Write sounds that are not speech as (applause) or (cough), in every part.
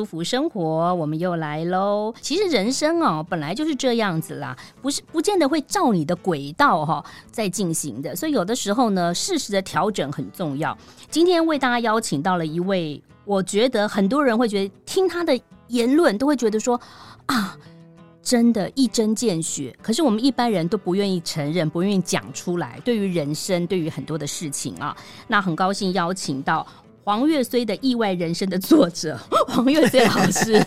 舒服生活，我们又来喽。其实人生哦，本来就是这样子啦，不是不见得会照你的轨道哈在进行的。所以有的时候呢，适时的调整很重要。今天为大家邀请到了一位，我觉得很多人会觉得听他的言论都会觉得说啊，真的一针见血。可是我们一般人都不愿意承认，不愿意讲出来。对于人生，对于很多的事情啊，那很高兴邀请到。黄岳虽的意外人生的作者 (laughs) 黄岳虽老师，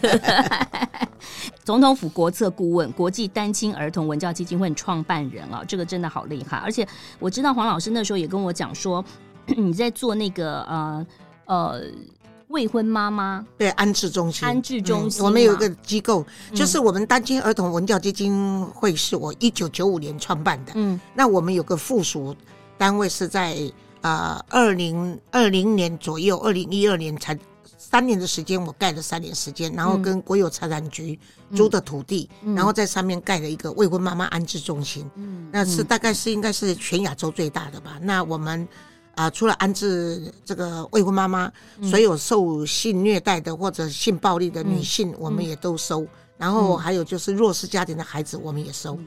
(laughs) 总统府国策顾问，国际单亲儿童文教基金会创办人啊，这个真的好厉害。而且我知道黄老师那时候也跟我讲说，(clears throat) 你在做那个呃呃未婚妈妈对安置中心，安置中心，嗯，我们有一个机构，就是我们单亲儿童文教基金会，是我一九九五年创办的。嗯，那我们有个附属单位是在。啊，二零二零年左右，二零一二年才三年的时间，我盖了三年时间，然后跟国有财产局租的土地，嗯、然后在上面盖了一个未婚妈妈安置中心。嗯，那是大概是应该是全亚洲最大的吧。那我们啊、呃，除了安置这个未婚妈妈，所有受性虐待的或者性暴力的女性，我们也都收。嗯、然后还有就是弱势家庭的孩子，我们也收。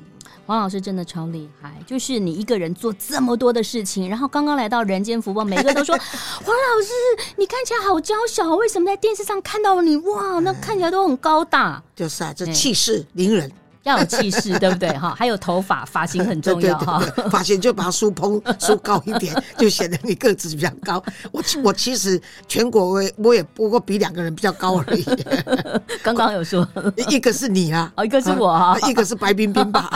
黄老师真的超厉害，就是你一个人做这么多的事情，然后刚刚来到人间福报，每个都说 (laughs) 黄老师你看起来好娇小，为什么在电视上看到你哇？那看起来都很高大，就是啊，这气势凌人。要有气势，对不对？哈，还有头发，发型很重要哈。发型就把它梳蓬梳高一点，就显得你个子比较高。我我其实全国我我也不过比两个人比较高而已。(laughs) 刚刚有说，一个是你啊，哦，一个是我啊，一个是白冰冰吧。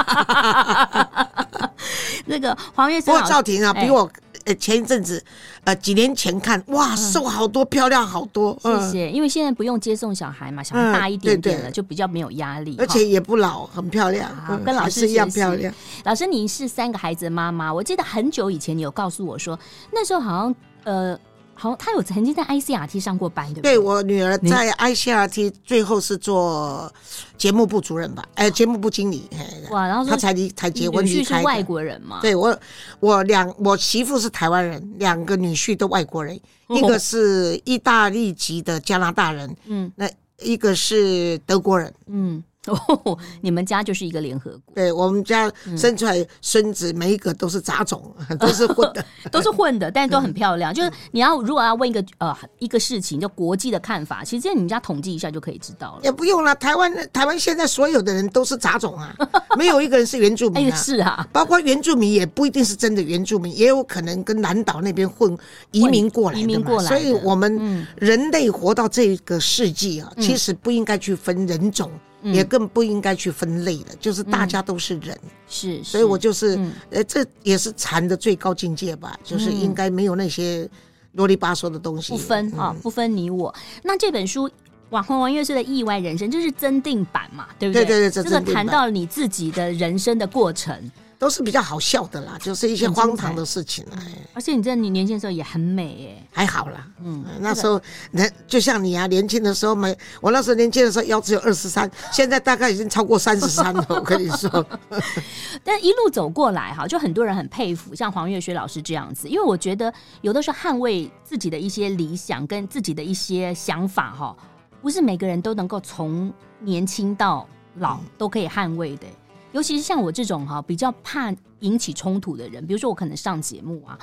(laughs) 那个黄月生，不过赵婷啊，比我。呃，前一阵子，呃，几年前看，哇，瘦好多，漂亮好多。谢谢，因为现在不用接送小孩嘛，小孩大一点点了，就比较没有压力，而且也不老，很漂亮，跟老师一样漂亮。老师，您是三个孩子的妈妈，我记得很久以前你有告诉我说，那时候好像呃。好，他有曾经在 ICRT 上过班，对不对？对，我女儿在 ICRT 最后是做节目部主任吧，哎，节目部经理。哇，然后他才离才结婚离开。是外国人嘛？对我，我两我媳妇是台湾人，两个女婿都外国人，一个是意大利籍的加拿大人，嗯，那一个是德国人，嗯。(laughs) 哦，你们家就是一个联合国。对，我们家生出来孙子每一个都是杂种，(laughs) 都是混的，(laughs) 都是混的，但是都很漂亮。就是你要如果要问一个呃一个事情，就国际的看法，其实在你们家统计一下就可以知道了。也不用了，台湾台湾现在所有的人都是杂种啊，没有一个人是原住民啊。是啊，包括原住民也不一定是真的原住民，也有可能跟南岛那边混移民过来的。移民过来，所以我们人类活到这个世纪啊，其实不应该去分人种。也更不应该去分类了，就是大家都是人，是，所以我就是，呃，这也是禅的最高境界吧，就是应该没有那些啰里吧嗦的东西，不分啊，不分你我。那这本书《网红王月岁的意外人生》就是增订版嘛，对不对？对对对，这个谈到你自己的人生的过程。都是比较好笑的啦，就是一些荒唐的事情哎。而且你在你年轻的时候也很美哎，还好啦，嗯，那时候那就像你啊，年轻的时候没，我那时候年轻的时候腰只有二十三，现在大概已经超过三十三了。我跟你说，(laughs) 但一路走过来哈，就很多人很佩服，像黄月雪老师这样子，因为我觉得有的时候捍卫自己的一些理想跟自己的一些想法哈，不是每个人都能够从年轻到老都可以捍卫的。尤其是像我这种哈比较怕引起冲突的人，比如说我可能上节目啊，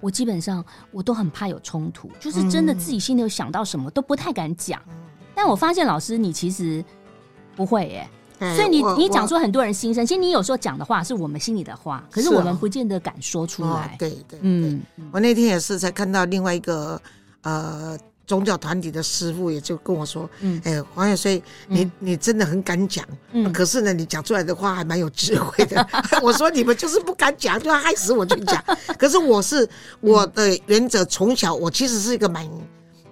我基本上我都很怕有冲突，就是真的自己心里有想到什么都不太敢讲。但我发现老师你其实不会耶，所以你你讲出很多人心声。其实你有时候讲的话是我们心里的话，可是我们不见得敢说出来。对对，嗯，我那天也是才看到另外一个呃。宗教团体的师傅也就跟我说：“嗯，哎，黄越绥，你你真的很敢讲，嗯，可是呢，你讲出来的话还蛮有智慧的。(laughs) ”我说：“你们就是不敢讲，就要害死我去讲。(laughs) 可是我是我的原则，从小我其实是一个蛮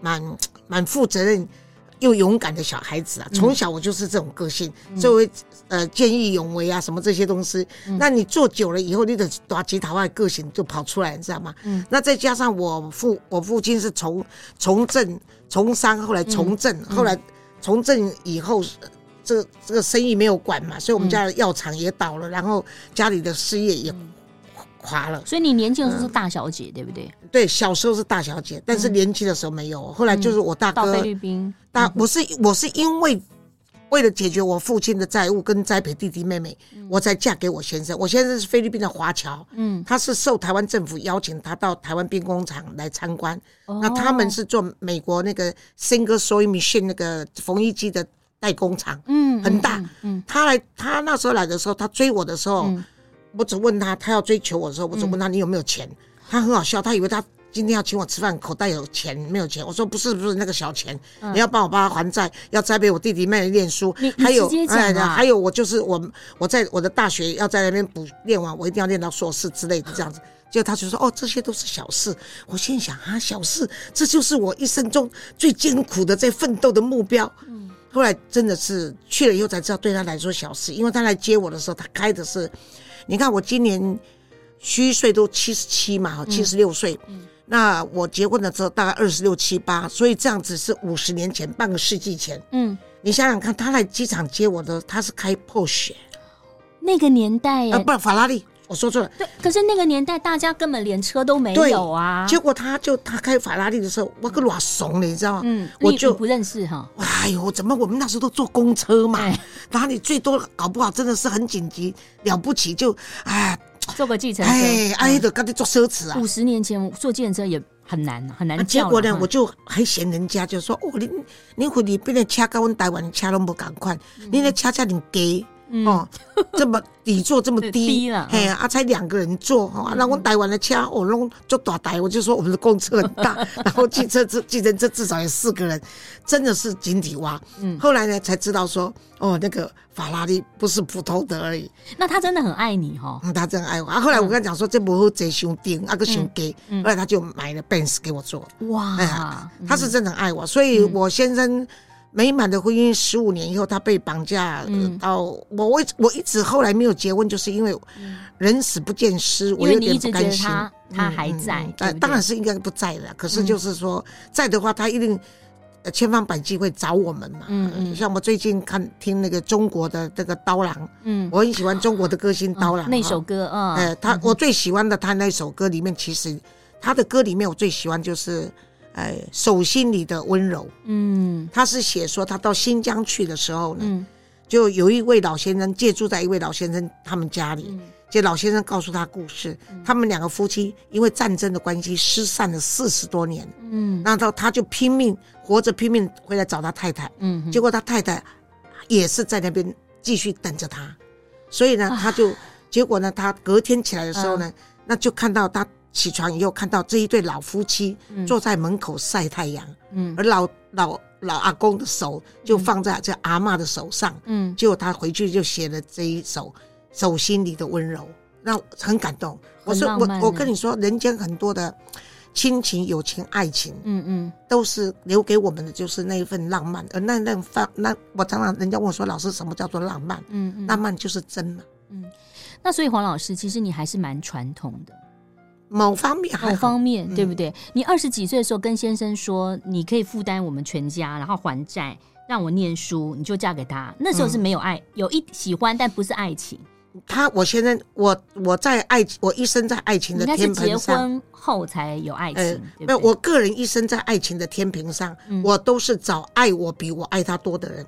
蛮蛮负责任。”又勇敢的小孩子啊，从小我就是这种个性，作为呃见义勇为啊什么这些东西。那你做久了以后，你的打击桃花个性就跑出来，你知道吗？嗯。那再加上我父我父亲是从从政从商，后来从政，后来从政以后，这这个生意没有管嘛，所以我们家的药厂也倒了，然后家里的事业也垮了。所以你年轻的时候是大小姐，对不对？对，小时候是大小姐，但是年轻的时候没有。后来就是我大哥到菲律宾，大我是我是因为为了解决我父亲的债务跟栽培弟弟妹妹，我才嫁给我先生。我先生是菲律宾的华侨，嗯，他是受台湾政府邀请，他到台湾兵工厂来参观。那他们是做美国那个 Singer Sewing Machine 那个缝衣机的代工厂，嗯，很大。嗯，他来他那时候来的时候，他追我的时候，我只问他，他要追求我的时候，我只问他你有没有钱。他很好笑，他以为他今天要请我吃饭，口袋有钱没有钱？我说不是，不是那个小钱，嗯、你要帮我帮他还债，要栽培我弟弟妹妹念书，你还有还有我就是我，我在我的大学要在那边补念完，我一定要念到硕士之类的这样子。结果他就说哦，这些都是小事。我心想啊，小事，这就是我一生中最艰苦的在奋斗的目标。嗯，后来真的是去了以后才知道，对他来说小事，因为他来接我的时候，他开的是，你看我今年。虚岁都七十七嘛，哈，七十六岁。嗯，那我结婚的时候大概二十六七八，所以这样子是五十年前，半个世纪前。嗯，你想想看，他来机场接我的，他是开 Porsche，那个年代啊，不是法拉利，我说错了。对，可是那个年代大家根本连车都没有啊。结果他就他开法拉利的时候，我个老怂了，你知道吗？嗯，我就不认识哈。哎呦，怎么我们那时候都坐公车嘛？哪里最多搞不好真的是很紧急，了不起就哎。坐个计程车，哎，哎，都赶紧做奢侈啊！五十年前坐计程车也很难，很难。结果呢，我就还嫌人家，就说哦，你你回你边的车跟我们台湾的车都不赶快，你的车价你低哦，这么底座这么低了，哎呀，才两个人坐哈，那我们台湾的车我弄就打台，我就说我们的公车很大，(laughs) 然后计车这计程车至少有四个人，真的是井底蛙。嗯，后来呢才知道说，哦，那个。法拉利不是普通的而已，那他真的很爱你哈、嗯，他真的爱我。啊，后来我跟他讲说，这不好坐兄弟，那个兄弟，后来他就买了 Benz 给我坐。哇，哎，他是真的很爱我，所以我先生美满的婚姻十五年以后，他被绑架到我，我我一直后来没有结婚，就是因为人死不见尸，我有点不甘心。他他还在，呃，当然是应该不在了。可是就是说，在的话，他一定。千方百计会找我们嘛，嗯嗯，像我最近看听那个中国的这个刀郎，嗯，我很喜欢中国的歌星刀郎那首歌啊，哎，他我最喜欢的他那首歌里面，其实他的歌里面我最喜欢就是，哎，手心里的温柔，嗯，他是写说他到新疆去的时候呢，就有一位老先生借住在一位老先生他们家里。就老先生告诉他故事，他们两个夫妻因为战争的关系失散了四十多年。嗯，那到他就拼命活着，拼命回来找他太太。嗯，结果他太太也是在那边继续等着他，所以呢，他就结果呢，他隔天起来的时候呢，那就看到他起床以后看到这一对老夫妻坐在门口晒太阳。嗯，而老老老阿公的手就放在这阿嬷的手上。嗯，结果他回去就写了这一首。手心里的温柔，那很感动。我说我我跟你说，人间很多的亲情、友情、爱情，嗯嗯，都是留给我们的，就是那一份浪漫。而那那份那，我常常人家问我说，老师什么叫做浪漫？嗯嗯，浪漫就是真嘛。嗯，那所以黄老师，其实你还是蛮传统的，某方面，某方面对不对？你二十几岁的时候跟先生说，你可以负担我们全家，然后还债，让我念书，你就嫁给他。那时候是没有爱，有一喜欢，但不是爱情。他，我现在，我我在爱，我一生在爱情的天平上。结婚后才有爱情，没有、呃。我个人一生在爱情的天平上，嗯、我都是找爱我比我爱他多的人，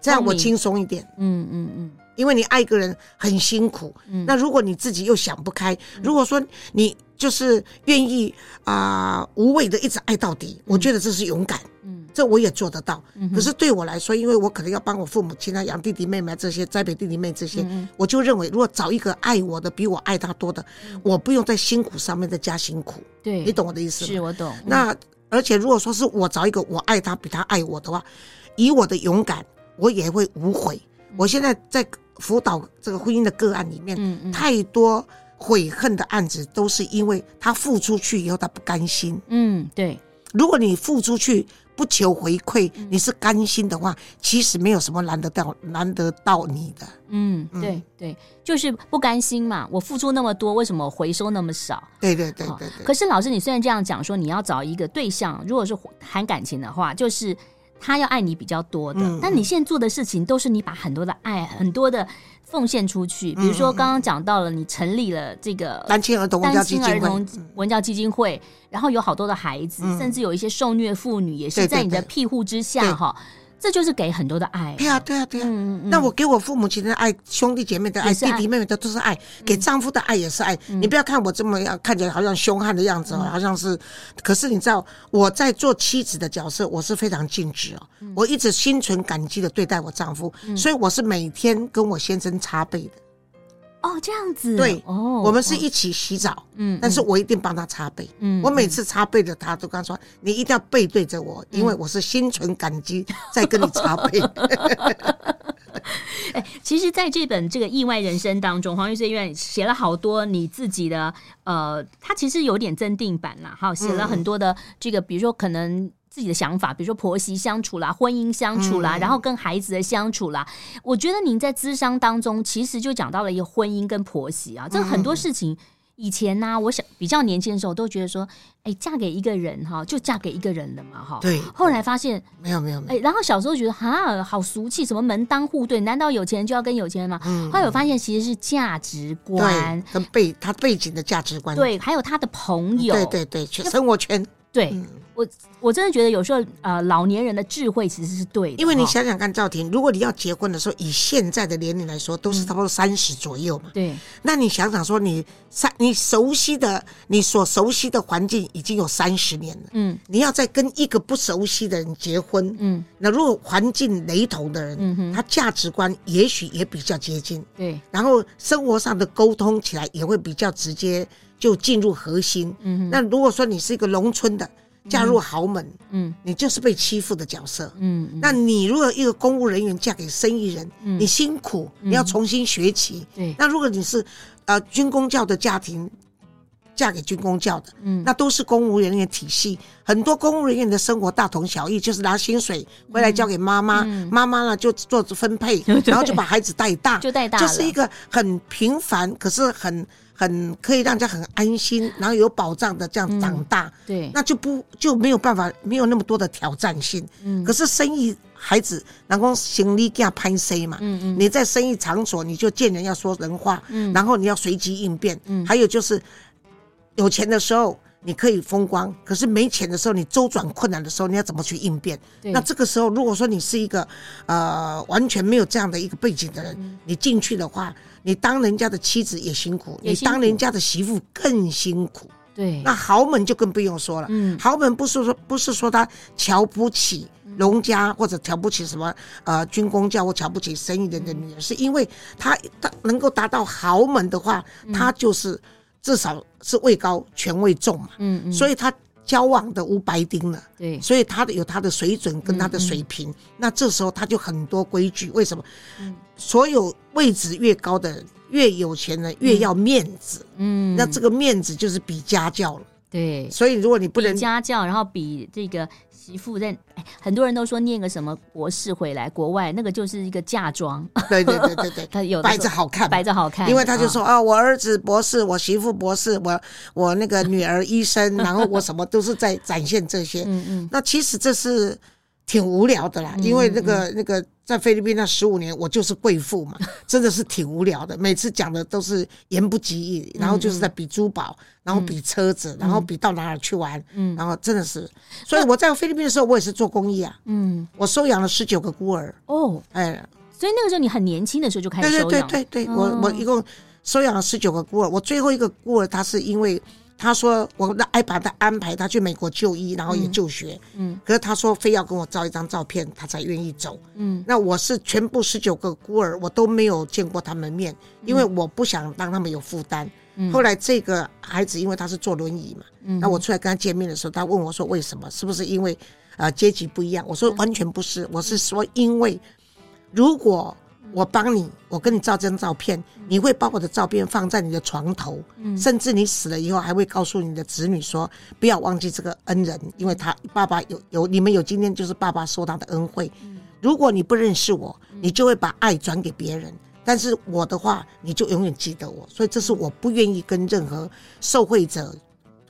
这样我轻松一点。嗯嗯嗯，嗯因为你爱一个人很辛苦，嗯、那如果你自己又想不开，如果说你就是愿意啊、呃、无畏的一直爱到底，我觉得这是勇敢。嗯。这我也做得到，可是对我来说，因为我可能要帮我父母亲啊养弟弟妹妹这些，栽培弟弟妹这些，我就认为，如果找一个爱我的比我爱他多的，我不用在辛苦上面再加辛苦。对，你懂我的意思吗？是我懂。那而且如果说是我找一个我爱他比他爱我的话，以我的勇敢，我也会无悔。我现在在辅导这个婚姻的个案里面，太多悔恨的案子都是因为他付出去以后他不甘心。嗯，对。如果你付出去不求回馈，你是甘心的话，其实没有什么难得到难得到你的。嗯，对对，就是不甘心嘛。我付出那么多，为什么回收那么少？对对对对对。可是老师，你虽然这样讲说，你要找一个对象，如果是谈感情的话，就是他要爱你比较多的。但你现在做的事情，都是你把很多的爱，很多的。奉献出去，比如说刚刚讲到了，你成立了这个单亲儿童单亲儿童文教基金会，然后有好多的孩子，甚至有一些受虐妇女也是在你的庇护之下哈。这就是给很多的爱。对啊，对啊，对啊。那我给我父母亲的爱，兄弟姐妹的爱，弟弟妹妹的都是爱，给丈夫的爱也是爱。你不要看我这么样，看起来好像凶悍的样子，好像是。可是你知道，我在做妻子的角色，我是非常尽职哦。我一直心存感激的对待我丈夫，所以我是每天跟我先生擦背的。哦，这样子。对，哦，我们是一起洗澡，嗯，但是我一定帮他擦背，嗯，我每次擦背的他都跟他说，你一定要背对着我，因为我是心存感激在跟你擦背。(laughs) 哎，其实，在这本这个意外人生当中，黄玉穗医院写了好多你自己的，呃，他其实有点增订版啦，哈，写了很多的这个，比如说可能。自己的想法，比如说婆媳相处啦、婚姻相处啦，嗯、然后跟孩子的相处啦。我觉得您在咨商当中，其实就讲到了一个婚姻跟婆媳啊，这很多事情以前呢、啊，我想比较年轻的时候都觉得说，哎，嫁给一个人哈，就嫁给一个人了嘛，哈。对。后来发现没有没有没有，哎，然后小时候觉得哈，好俗气，什么门当户对，难道有钱人就要跟有钱人吗？嗯。后来我发现其实是价值观跟背他背景的价值观，对，还有他的朋友，对对对，生活圈，对。嗯我我真的觉得有时候，呃，老年人的智慧其实是对的。因为你想想看，赵婷，如果你要结婚的时候，以现在的年龄来说，都是差不多三十左右嘛。对。那你想想说，你三你熟悉的你所熟悉的环境已经有三十年了。嗯。你要再跟一个不熟悉的人结婚，嗯，那如果环境雷同的人，嗯哼，他价值观也许也比较接近。对。然后生活上的沟通起来也会比较直接，就进入核心。嗯哼。那如果说你是一个农村的。嫁入豪门，嗯，你就是被欺负的角色，嗯，那你如果一个公务人员嫁给生意人，嗯，你辛苦，你要重新学习，对。那如果你是呃军公教的家庭，嫁给军公教的，嗯，那都是公务人员体系，很多公务人员的生活大同小异，就是拿薪水回来交给妈妈，妈妈呢就做分配，(laughs) 然后就把孩子带大，就带大，就是一个很平凡，可是很。很可以让人家很安心，然后有保障的这样长大，嗯、对，那就不就没有办法，没有那么多的挑战性。嗯，可是生意孩子，然后行李给他攀 C 嘛，嗯嗯，你在生意场所，你就见人要说人话，嗯，然后你要随机应变，嗯，还有就是有钱的时候你可以风光，可是没钱的时候，你周转困难的时候，你要怎么去应变？那这个时候，如果说你是一个呃完全没有这样的一个背景的人，嗯、你进去的话。你当人家的妻子也辛苦，你当人家的媳妇更辛苦。对，那豪门就更不用说了。嗯，豪门不是说不是说他瞧不起农家或者瞧不起什么呃军工教或瞧不起生意人的女人，是因为他他能够达到豪门的话，他就是至少是位高权位重嘛。嗯嗯，所以他交往的无白丁了。对，所以他的有他的水准跟他的水平。那这时候他就很多规矩，为什么？所有位置越高的人，越有钱人，越要面子。嗯，那这个面子就是比家教了。对，所以如果你不能家教，然后比这个媳妇在，哎，很多人都说念个什么博士回来，国外那个就是一个嫁妆。对对对对对，(laughs) 他有摆着好看，摆着好看。因为他就说啊，我儿子博士，我媳妇博士，我我那个女儿医生，然后我什么都是在展现这些。(laughs) 嗯嗯，那其实这是。挺无聊的啦，因为那个那个在菲律宾那十五年，我就是贵妇嘛，(laughs) 真的是挺无聊的。每次讲的都是言不及义，然后就是在比珠宝，然后比车子，然后比到哪儿去玩，嗯，然后真的是。所以我在菲律宾的时候，我也是做公益啊，嗯，我收养了十九个孤儿。哦，哎，所以那个时候你很年轻的时候就开始收养。对对对对对，我我一共收养了十九个孤儿，我最后一个孤儿他是因为。他说：“我那爱把他安排他去美国就医，然后也就学。嗯，嗯，可是他说非要跟我照一张照片，他才愿意走。嗯，那我是全部十九个孤儿，我都没有见过他们面，因为我不想让他们有负担。嗯，后来这个孩子因为他是坐轮椅嘛，嗯，那我出来跟他见面的时候，他问我说：为什么？是不是因为呃阶级不一样？我说完全不是，我是说因为如果我帮你，我跟你照张照片，你会把我的照片放在你的床头，嗯，甚至你死了以后还会告诉你的子女说，不要忘记这个恩人，因为他爸爸有有你们有今天就是爸爸受他的恩惠。如果你不认识我，你就会把爱转给别人，但是我的话，你就永远记得我。所以这是我不愿意跟任何受惠者、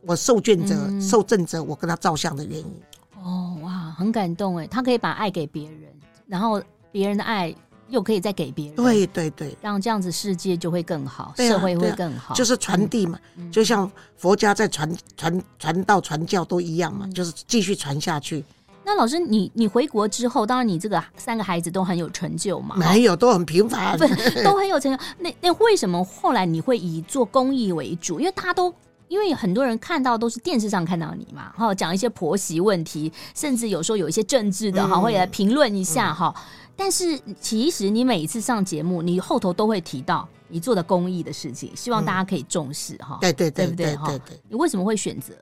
我受眷者、受赠者，我跟他照相的原因。哦，哇，很感动哎，他可以把爱给别人，然后别人的爱。又可以再给别人，对对对，让这样子世界就会更好，啊、社会会更好，就是传递嘛，嗯、就像佛家在传传传道传教都一样嘛，嗯、就是继续传下去。那老师，你你回国之后，当然你这个三个孩子都很有成就嘛，没有都很平凡，不 (laughs) 都很有成就。那那为什么后来你会以做公益为主？因为大家都因为很多人看到都是电视上看到你嘛，哈，讲一些婆媳问题，甚至有时候有一些政治的哈，嗯、会来评论一下哈。嗯但是其实你每一次上节目，你后头都会提到你做的公益的事情，希望大家可以重视哈。对对对，对不对？哈，你为什么会选择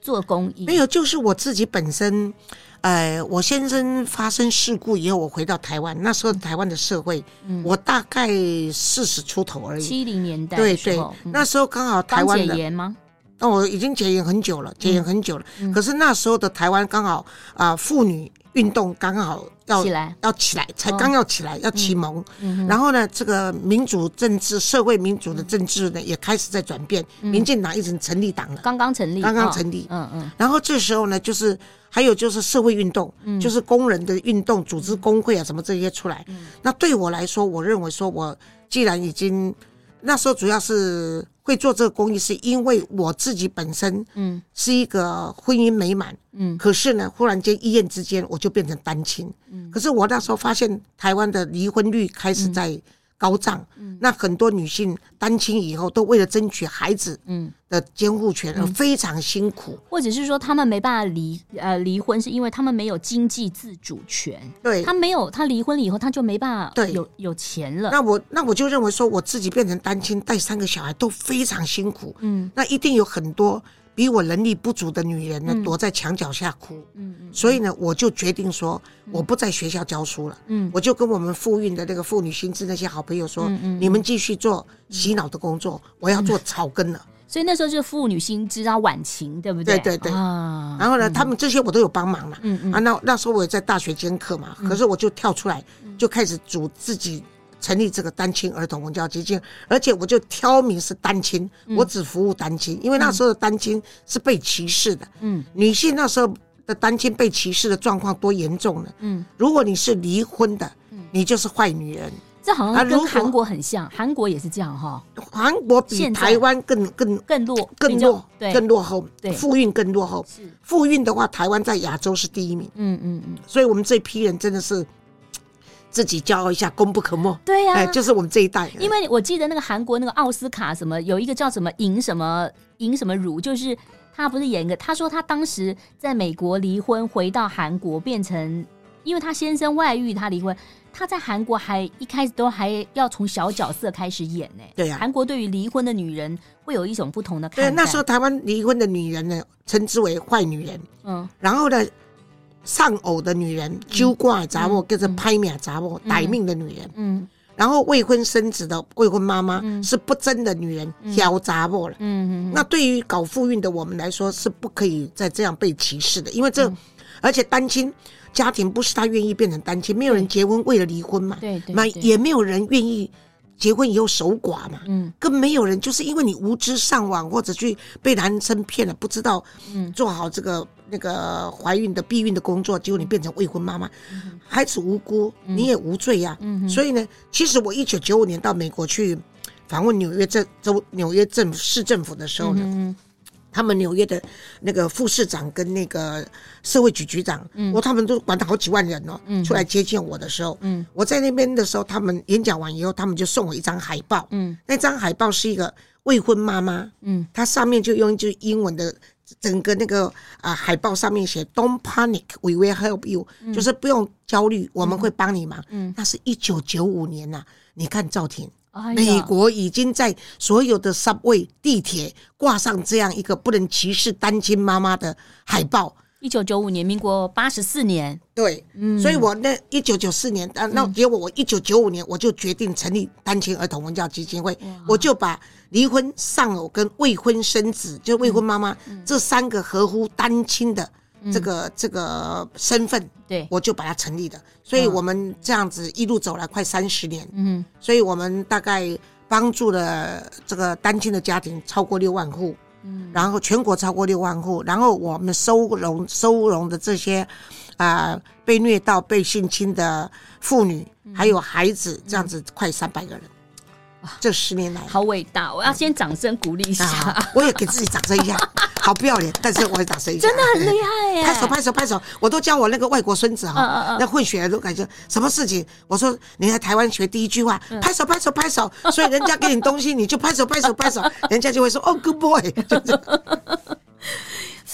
做公益？没有，就是我自己本身，呃，我先生发生事故以后，我回到台湾，那时候台湾的社会，我大概四十出头而已。七零年代，对对，那时候刚好台湾解严吗？那我已经解严很久了，解严很久了。可是那时候的台湾刚好啊，妇女。运动刚好要起来，要起来，才刚要起来，要启蒙。然后呢，这个民主政治、社会民主的政治呢，也开始在转变。民进党已经成立党了，刚刚成立，刚刚成立。嗯嗯。然后这时候呢，就是还有就是社会运动，就是工人的运动，组织工会啊，什么这些出来。那对我来说，我认为说，我既然已经那时候主要是。会做这个公益，是因为我自己本身，嗯，是一个婚姻美满，嗯，可是呢，忽然间一夜之间我就变成单亲，嗯，可是我那时候发现台湾的离婚率开始在。高涨，那很多女性单亲以后都为了争取孩子嗯。的监护权而非常辛苦，或者是说他们没办法离呃离婚，是因为他们没有经济自主权，对，他没有他离婚了以后他就没办法对。有有钱了。那我那我就认为说我自己变成单亲带三个小孩都非常辛苦，嗯，那一定有很多。比我能力不足的女人呢，躲在墙角下哭。嗯嗯，所以呢，我就决定说，我不在学校教书了。嗯，我就跟我们妇运的那个妇女新知那些好朋友说，你们继续做洗脑的工作，我要做草根了。所以那时候就是妇女新知啊，晚晴，对不对？对对对。啊，然后呢，他们这些我都有帮忙嘛。嗯嗯。啊，那那时候我也在大学兼课嘛，可是我就跳出来，就开始组自己。成立这个单亲儿童文教基金，而且我就挑明是单亲，我只服务单亲，因为那时候的单亲是被歧视的。嗯，女性那时候的单亲被歧视的状况多严重呢？嗯，如果你是离婚的，你就是坏女人。这好像跟韩国很像，韩国也是这样哈。韩国比台湾更更更落更落更落后，对，妇运更落后。是妇运的话，台湾在亚洲是第一名。嗯嗯嗯，所以我们这批人真的是。自己骄傲一下，功不可没。对呀、啊，就是我们这一代。因为我记得那个韩国那个奥斯卡什么，有一个叫什么尹什么尹什么儒，就是他不是演一个，他说他当时在美国离婚，回到韩国变成，因为他先生外遇，他离婚，他在韩国还一开始都还要从小角色开始演呢。对呀、啊，韩国对于离婚的女人会有一种不同的看法。对，那时候台湾离婚的女人呢，称之为坏女人。嗯，然后呢？丧偶的女人，揪挂杂物，跟着拍命杂物，歹命的女人。嗯，然后未婚生子的未婚妈妈是不争的女人，挑杂物了。嗯嗯。那对于搞妇运的我们来说，是不可以再这样被歧视的，因为这，而且单亲家庭不是他愿意变成单亲，没有人结婚为了离婚嘛。对对。那也没有人愿意结婚以后守寡嘛。嗯。更没有人就是因为你无知上网或者去被男生骗了，不知道嗯做好这个。那个怀孕的避孕的工作，结果你变成未婚妈妈，孩子无辜，你也无罪呀。所以呢，其实我一九九五年到美国去访问纽约政州纽约政府市政府的时候呢，他们纽约的那个副市长跟那个社会局局长，我他们都管他好几万人哦，出来接见我的时候，我在那边的时候，他们演讲完以后，他们就送我一张海报，那张海报是一个未婚妈妈，嗯。它上面就用一句英文的。整个那个啊、呃、海报上面写 "Don't panic, we will help you"，、嗯、就是不用焦虑，我们会帮你忙。嗯，那是一九九五年呐、啊，你看赵婷，哎、美国已经在所有的 subway 地铁挂上这样一个不能歧视单亲妈妈的海报。一九九五年，民国八十四年。对，嗯，所以我那一九九四年，啊，那结果我一九九五年我就决定成立单亲儿童文教基金会，我就把离婚丧偶跟未婚生子，就未婚妈妈这三个合乎单亲的这个这个身份，对，我就把它成立的。所以我们这样子一路走来快三十年，嗯，所以我们大概帮助了这个单亲的家庭超过六万户。嗯，然后全国超过六万户，然后我们收容收容的这些，啊、呃，被虐到、被性侵的妇女，还有孩子，这样子快三百个人。这十年来。好伟大！我要先掌声鼓励一下，啊、我也给自己掌声一下，(laughs) 好不要脸，但是我也掌声音，真的很厉害耶！拍手拍手拍手！我都教我那个外国孙子哈，嗯嗯、那混血都感觉什么事情？我说你在台湾学第一句话，拍手拍手拍手，所以人家给你东西，你就拍手拍手拍手，(laughs) 人家就会说哦，good boy。(laughs)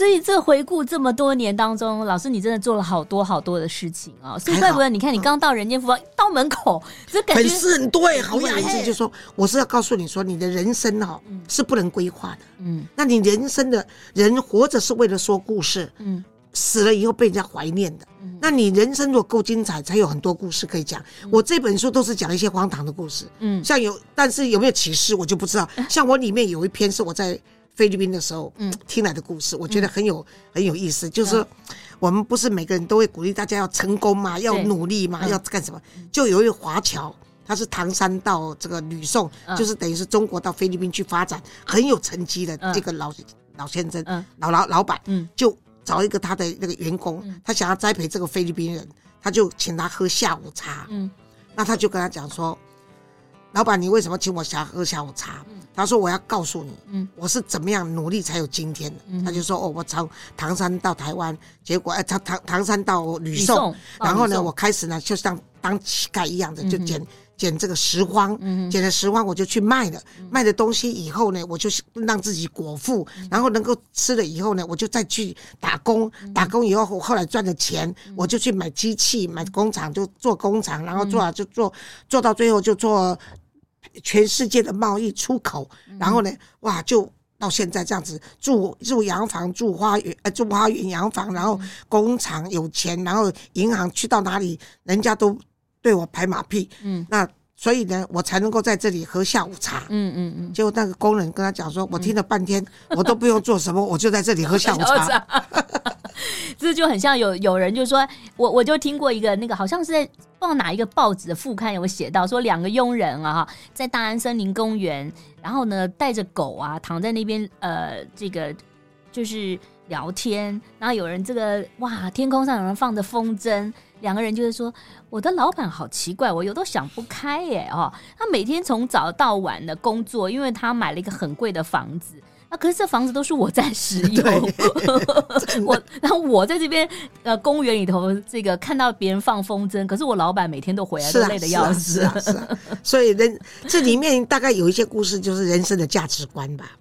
所以这回顾这么多年当中，老师你真的做了好多好多的事情啊！所以怪不得你看你刚到人间福报到门口，这感觉很是很对，好雅意，就说我是要告诉你说，你的人生哈是不能规划的。嗯，那你人生的人活着是为了说故事，嗯，死了以后被人家怀念的。那你人生如果够精彩，才有很多故事可以讲。我这本书都是讲一些荒唐的故事，嗯，像有，但是有没有启示我就不知道。(laughs) 像我里面有一篇是我在。菲律宾的时候，嗯，听来的故事，我觉得很有很有意思。就是，我们不是每个人都会鼓励大家要成功嘛，要努力嘛，要干什么？就有一位华侨，他是唐山到这个吕宋，就是等于是中国到菲律宾去发展，很有成绩的这个老老先生，老老老板，嗯，就找一个他的那个员工，他想要栽培这个菲律宾人，他就请他喝下午茶，嗯，那他就跟他讲说，老板，你为什么请我下喝下午茶？他说：“我要告诉你，嗯，我是怎么样努力才有今天的。嗯”他就说：“哦，我从唐山到台湾，结果哎，唐唐唐山到吕宋，然后呢，我开始呢，就像当乞丐一样的，就捡捡这个拾荒，捡了拾荒，我就去卖了。卖的东西以后呢，我就让自己果腹，然后能够吃了以后呢，我就再去打工。打工以后，我后来赚了钱，我就去买机器，买工厂，就做工厂，然后做啊，就做做到最后就做。”全世界的贸易出口，然后呢，哇，就到现在这样子，住住洋房，住花园，呃，住花园洋房，然后工厂有钱，然后银行去到哪里，人家都对我拍马屁，嗯，那所以呢，我才能够在这里喝下午茶，嗯嗯嗯。结果那个工人跟他讲说，我听了半天，我都不用做什么，我就在这里喝下午茶。(laughs) (laughs) 这就很像有有人就说，我我就听过一个那个，好像是在不知道哪一个报纸的副刊有写到，说两个佣人啊，在大安森林公园，然后呢带着狗啊躺在那边，呃，这个就是聊天，然后有人这个哇，天空上有人放着风筝，两个人就是说，我的老板好奇怪，我有都想不开耶哦，他每天从早到晚的工作，因为他买了一个很贵的房子。啊！可是这房子都是我在使用，(laughs) (laughs) 我然后我在这边呃公园里头这个看到别人放风筝，可是我老板每天都回来都累得要死，啊，是啊，是啊，是啊，所以人这里面大概有一些故事，就是人生的价值观吧。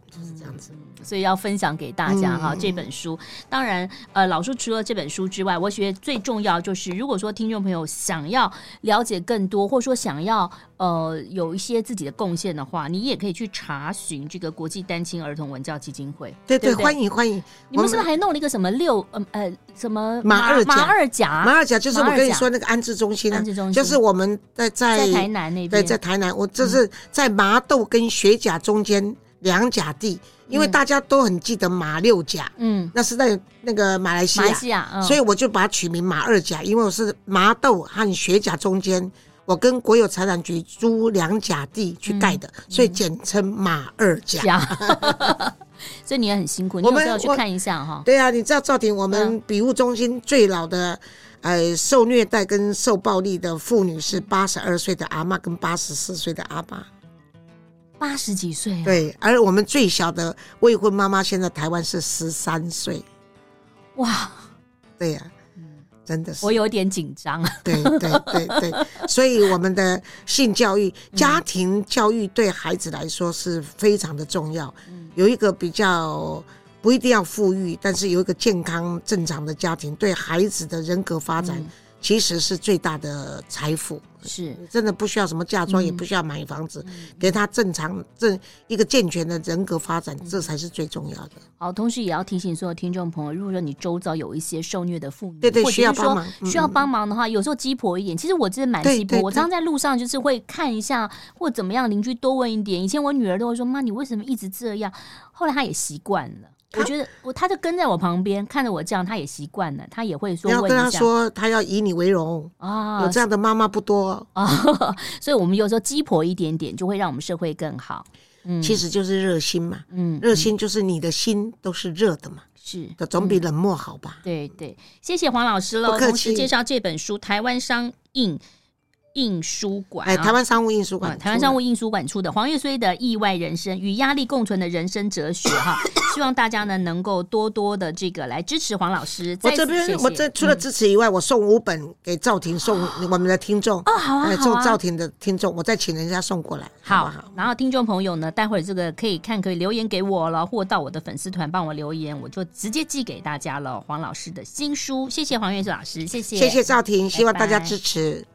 所以要分享给大家哈，这本书。当然，呃，老师除了这本书之外，我觉得最重要就是，如果说听众朋友想要了解更多，或者说想要呃有一些自己的贡献的话，你也可以去查询这个国际单亲儿童文教基金会。对对，欢迎欢迎。你们是不是还弄了一个什么六呃呃什么马二甲？马二甲，马二甲就是我跟你说那个安置中心，安置中心就是我们在在在台南那边，对，在台南，我这是在麻豆跟学甲中间两甲地。因为大家都很记得马六甲，嗯，那是在那个马来西亚，马来西亚，嗯，所以我就把它取名马二甲，因为我是麻豆和雪甲中间，我跟国有财产局租两甲地去盖的，嗯，所以简称马二甲。(laughs) 所以你也很辛苦，你有没有去看一下哈？对啊，你知道赵婷，我们比务中心最老的，呃，受虐待跟受暴力的妇女是八十二岁的阿妈跟八十四岁的阿爸。八十几岁，对，而我们最小的未婚妈妈现在台湾是十三岁，哇，对呀，真的是，我有点紧张啊，对对对对，所以我们的性教育、家庭教育对孩子来说是非常的重要。有一个比较不一定要富裕，但是有一个健康正常的家庭，对孩子的人格发展其实是最大的财富。是，真的不需要什么嫁妆，嗯、也不需要买房子，嗯、给他正常正一个健全的人格发展，嗯、这才是最重要的。好，同时也要提醒所有听众朋友，如果说你周遭有一些受虐的妇女，对对，需要帮忙，需要帮忙的话，嗯、有时候鸡婆一点。其实我真的蛮鸡婆，我常常在路上就是会看一下或怎么样，邻居多问一点。以前我女儿都会说：“妈，你为什么一直这样？”后来她也习惯了。我觉得我他就跟在我旁边看着我这样，他也习惯了，他也会说要跟他说，他要以你为荣啊！有这样的妈妈不多啊，(laughs) 所以我们有时候鸡婆一点点，就会让我们社会更好。嗯，其实就是热心嘛，嗯，热心就是你的心都是热的嘛，是的，总比冷漠好吧？对对，谢谢黄老师喽，同时介绍这本书《台湾商印》。印书馆，哎，台湾商务印书馆，台湾商务印书馆出的黄越绥的《意外人生与压力共存的人生哲学》哈，(laughs) 希望大家呢能够多多的这个来支持黄老师。我这边我这除了支持以外，我送五本给赵婷，送我们的听众哦，好啊，送赵婷的听众，我再请人家送过来。好，然后听众朋友呢，待会儿这个可以看，可以留言给我了，或到我的粉丝团帮我留言，我就直接寄给大家了。黄老师的新书，谢谢黄越绥老师，谢谢，谢谢赵婷，希望大家支持。